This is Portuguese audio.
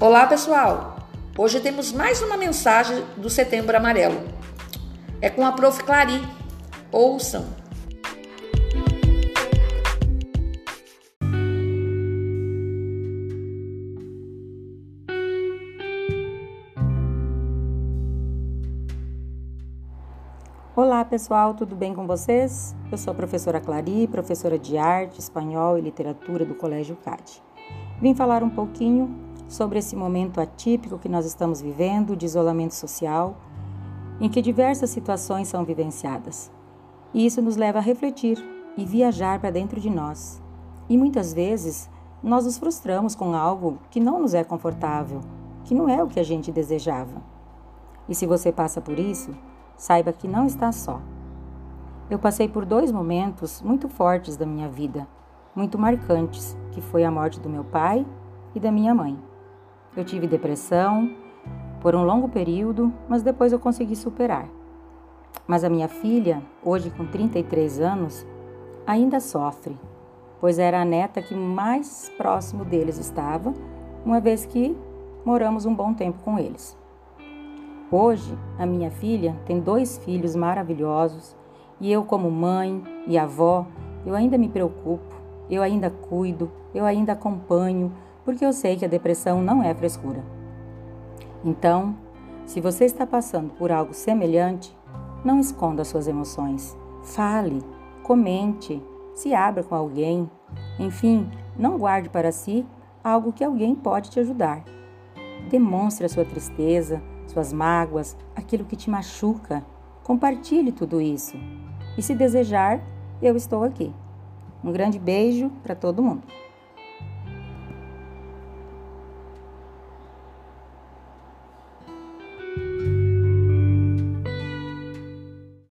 Olá, pessoal! Hoje temos mais uma mensagem do Setembro Amarelo. É com a Prof. Clari. Ouçam! Olá pessoal, tudo bem com vocês? Eu sou a professora Clari, professora de arte, espanhol e literatura do Colégio CAD. Vim falar um pouquinho sobre esse momento atípico que nós estamos vivendo de isolamento social, em que diversas situações são vivenciadas. E isso nos leva a refletir e viajar para dentro de nós. E muitas vezes nós nos frustramos com algo que não nos é confortável, que não é o que a gente desejava. E se você passa por isso, saiba que não está só. Eu passei por dois momentos muito fortes da minha vida, muito marcantes, que foi a morte do meu pai e da minha mãe. Eu tive depressão por um longo período, mas depois eu consegui superar. Mas a minha filha, hoje com 33 anos, ainda sofre, pois era a neta que mais próximo deles estava, uma vez que moramos um bom tempo com eles. Hoje, a minha filha tem dois filhos maravilhosos e eu, como mãe e avó, eu ainda me preocupo, eu ainda cuido, eu ainda acompanho, porque eu sei que a depressão não é frescura. Então, se você está passando por algo semelhante, não esconda suas emoções. Fale, comente, se abra com alguém. Enfim, não guarde para si algo que alguém pode te ajudar. Demonstre a sua tristeza, suas mágoas, aquilo que te machuca. Compartilhe tudo isso. E se desejar, eu estou aqui. Um grande beijo para todo mundo.